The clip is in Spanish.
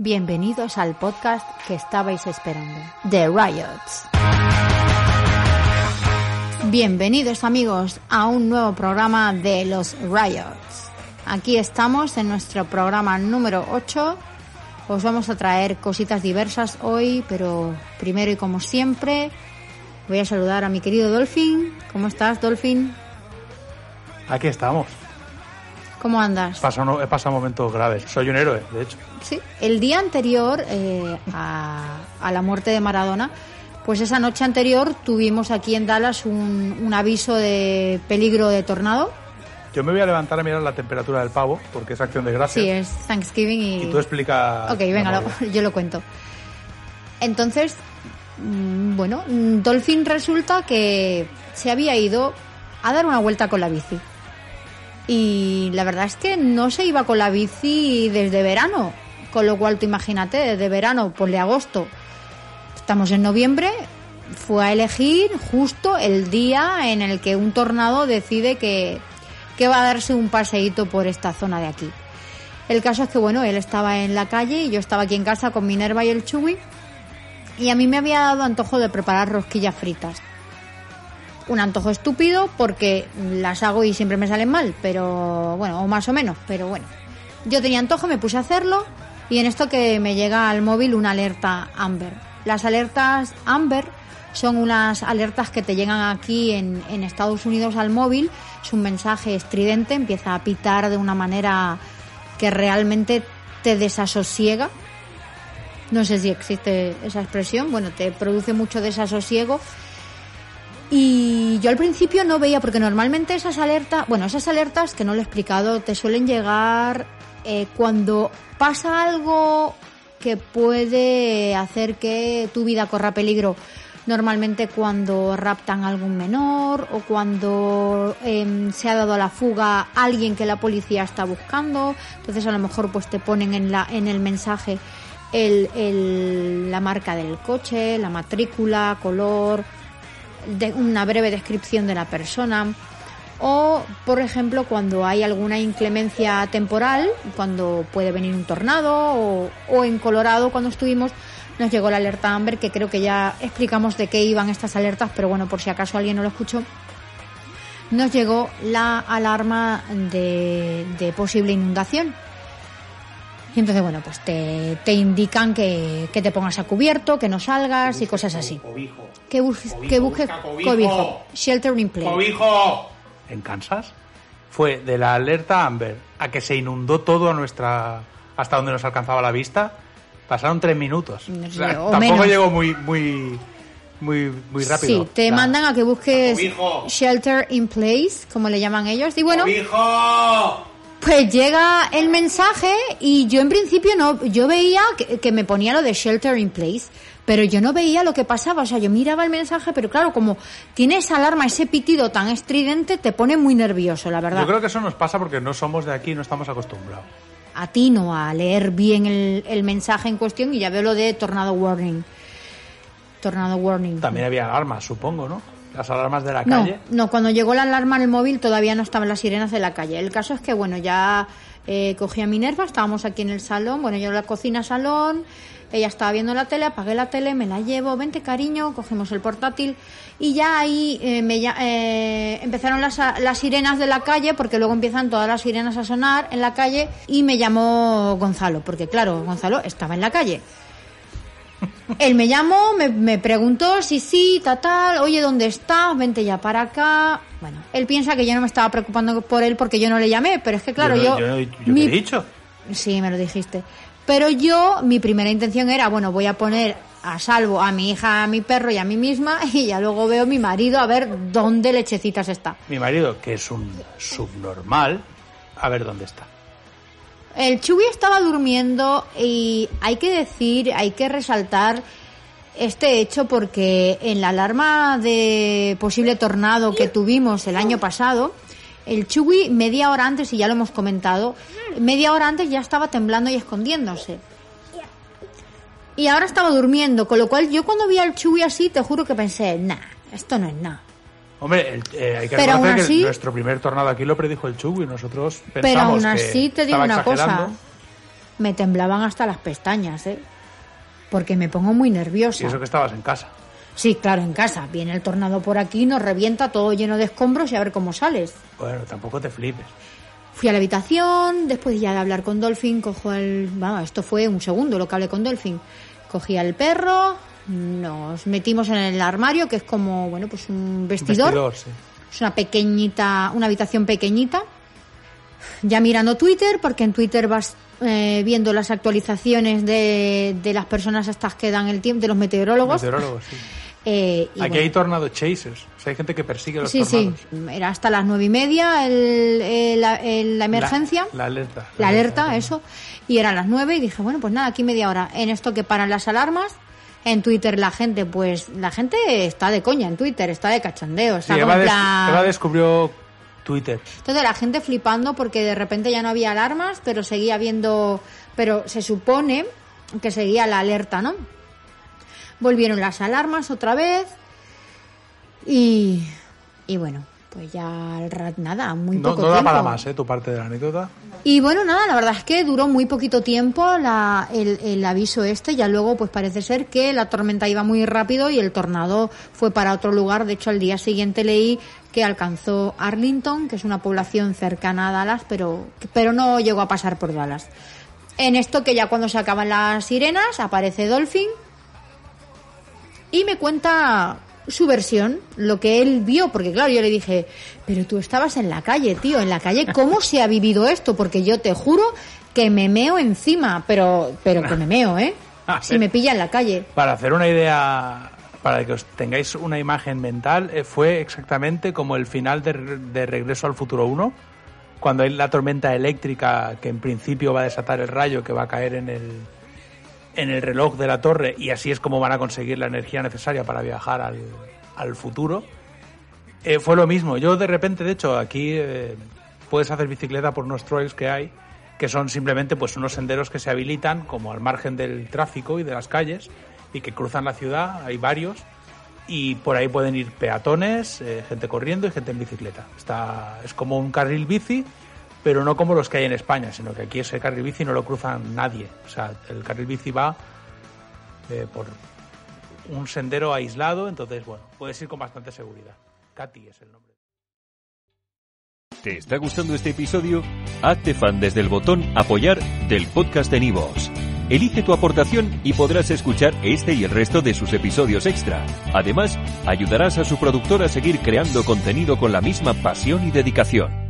Bienvenidos al podcast que estabais esperando, The Riots. Bienvenidos amigos a un nuevo programa de los Riots. Aquí estamos en nuestro programa número 8. Os vamos a traer cositas diversas hoy, pero primero y como siempre voy a saludar a mi querido Dolphin. ¿Cómo estás, Dolphin? Aquí estamos. ¿Cómo andas? He pasado momentos graves. Soy un héroe, de hecho. Sí, el día anterior eh, a, a, la muerte de Maradona, pues esa noche anterior tuvimos aquí en Dallas un, un, aviso de peligro de tornado. Yo me voy a levantar a mirar la temperatura del pavo, porque es acción de gracias. Sí, es Thanksgiving y... Y tú explica... Ok, venga, lo, yo lo cuento. Entonces, mm, bueno, Dolphin resulta que se había ido a dar una vuelta con la bici y la verdad es que no se iba con la bici desde verano, con lo cual tú imagínate, desde verano, pues de agosto, estamos en noviembre, fue a elegir justo el día en el que un tornado decide que, que va a darse un paseíto por esta zona de aquí. El caso es que, bueno, él estaba en la calle y yo estaba aquí en casa con Minerva y el Chugui y a mí me había dado antojo de preparar rosquillas fritas un antojo estúpido porque las hago y siempre me salen mal, pero bueno, o más o menos, pero bueno. Yo tenía antojo, me puse a hacerlo y en esto que me llega al móvil una alerta Amber. Las alertas Amber son unas alertas que te llegan aquí en, en Estados Unidos al móvil, es un mensaje estridente, empieza a pitar de una manera que realmente te desasosiega. No sé si existe esa expresión, bueno, te produce mucho desasosiego y yo al principio no veía, porque normalmente esas alertas, bueno, esas alertas que no lo he explicado, te suelen llegar eh, cuando pasa algo que puede hacer que tu vida corra peligro. Normalmente cuando raptan a algún menor o cuando eh, se ha dado a la fuga alguien que la policía está buscando. Entonces a lo mejor pues te ponen en, la, en el mensaje el, el, la marca del coche, la matrícula, color, de una breve descripción de la persona o, por ejemplo, cuando hay alguna inclemencia temporal, cuando puede venir un tornado o, en Colorado cuando estuvimos nos llegó la alerta Amber que creo que ya explicamos de qué iban estas alertas, pero bueno, por si acaso alguien no lo escuchó, nos llegó la alarma de, de posible inundación. Y entonces, bueno, pues te, te indican que, que, te pongas a cubierto, que no salgas y cosas así. Cobijo. Que, busques, Cobijo, que busques busca cobijo. cobijo. Shelter in place. ¡Cobijo! En Kansas fue de la alerta Amber a que se inundó todo a nuestra hasta donde nos alcanzaba la vista. Pasaron tres minutos. No O sé, sea, o tampoco menos. llegó muy muy muy muy rápido. Sí, te La- mandan a que busques shelter in place, como le llaman ellos. Y bueno, ¡Cobijo! Pues llega el mensaje y yo en principio no, yo veía que, que me ponía lo de shelter in place, pero yo no veía lo que pasaba. O sea, yo miraba el mensaje, pero claro, como tiene esa alarma, ese pitido tan estridente, te pone muy nervioso, la verdad. Yo creo que eso nos pasa porque no somos de aquí y no estamos acostumbrados. atino a leer bien el, el mensaje en cuestión y ya veo lo de tornado warning. Tornado warning. También había alarmas, supongo, ¿no? Las alarmas de la No, calle. no, cuando llegó la alarma en el móvil todavía no estaban las sirenas de la calle. El caso es que, bueno, ya eh, cogí a Minerva, estábamos aquí en el salón, bueno, yo en la cocina salón, ella estaba viendo la tele, apagué la tele, me la llevo, vente cariño, cogemos el portátil y ya ahí eh, me, eh, empezaron las, las sirenas de la calle, porque luego empiezan todas las sirenas a sonar en la calle y me llamó Gonzalo, porque claro, Gonzalo estaba en la calle. Él me llamó, me, me preguntó si sí, tal, tal, oye, ¿dónde estás? Vente ya para acá. Bueno, él piensa que yo no me estaba preocupando por él porque yo no le llamé, pero es que claro, yo... yo, yo, yo te mi- he dicho. Sí, me lo dijiste. Pero yo, mi primera intención era, bueno, voy a poner a salvo a mi hija, a mi perro y a mí misma y ya luego veo a mi marido a ver dónde lechecitas está. Mi marido, que es un subnormal, a ver dónde está. El Chubby estaba durmiendo y hay que decir, hay que resaltar este hecho porque en la alarma de posible tornado que tuvimos el año pasado, el Chubby media hora antes, y ya lo hemos comentado, media hora antes ya estaba temblando y escondiéndose. Y ahora estaba durmiendo, con lo cual yo cuando vi al Chubby así, te juro que pensé, nah, esto no es nada. Hombre, el- eh, hay que Pero reconocer que así- nuestro primer tornado aquí lo predijo el Chugui. Nosotros pensamos Pero aún que así te digo una cosa. me temblaban hasta las pestañas, ¿eh? Porque me pongo muy nerviosa. Y eso que estabas en casa. Sí, claro, en casa. Viene el tornado por aquí, nos revienta todo lleno de escombros y a ver cómo sales. Bueno, tampoco te flipes. Fui a la habitación, después ya de hablar con Dolphin, cojo el... Vamos, esto fue un segundo lo que hablé con Dolphin. Cogí al perro, nos metimos en el armario, que es como, bueno, pues un vestidor. Vestidor, sí. Es una pequeñita, una habitación pequeñita. Ya mirando Twitter, porque en Twitter vas eh, viendo las actualizaciones de, de las personas estas que dan el tiempo, de los meteorólogos. Meteorólogos, sí. Eh, Aquí bueno, hay tornado chasers. O sea, hay gente que persigue los sí, sí, tornados. era hasta las nueve y media el- el- la, el- la emergencia. La, la alerta. la alerta, eso. Y eran las nueve y dije, bueno, pues nada, aquí media hora. En esto que paran las alarmas, en Twitter la gente, pues la gente está de coña en Twitter, está de cachondeo, Sí, está como Eva, plan- Eva descubrió Twitter. Entonces la gente flipando porque de repente ya no había alarmas, pero seguía habiendo, pero se supone que seguía la alerta, ¿no? Volvieron las alarmas otra vez y, y bueno, pues ya al rat nada, muy No, poco no da tiempo. para más, ¿eh? Tu parte de la anécdota. Y bueno, nada, la verdad es que duró muy poquito tiempo la- el, el aviso este. Ya luego, pues parece ser que la tormenta iba muy rápido y el tornado fue para otro lugar. De hecho, al día siguiente leí que alcanzó Arlington, que es una población cercana a Dallas, pero, pero no llegó a pasar por Dallas. En esto que ya cuando se acaban las sirenas, aparece Dolphin y me cuenta su versión, lo que él vio, porque claro, yo le dije, pero tú estabas en la calle, tío, en la calle, ¿cómo se ha vivido esto? Porque yo te juro que me meo encima, pero, pero que me meo, ¿eh? Si me pilla en la calle. Para hacer una idea, para que os tengáis una imagen mental, eh, fue exactamente como el final de, de Regreso al Futuro 1, cuando hay la tormenta eléctrica que en principio va a desatar el rayo que va a caer en el, en el reloj de la torre y así es como van a conseguir la energía necesaria para viajar al, futuro. Eh, fue lo mismo. Yo de repente, de hecho, aquí eh, puedes hacer bicicleta por unos trails que hay, que son simplemente pues unos senderos que se habilitan como al margen del tráfico y de las calles y que cruzan la ciudad. Hay varios y por ahí pueden ir peatones, eh, gente corriendo y gente en bicicleta. Está, es como un carril bici, pero no como los que hay en España, sino que aquí ese carril bici no lo cruzan nadie. O sea, el carril bici va eh, por un sendero aislado, entonces, bueno, puedes ir con bastante seguridad. Katy es el nombre. ¿Te está gustando este episodio? Hazte fan desde el botón Apoyar del podcast de Nivos. Elige tu aportación y podrás escuchar este y el resto de sus episodios extra. Además, ayudarás a su productor a seguir creando contenido con la misma pasión y dedicación.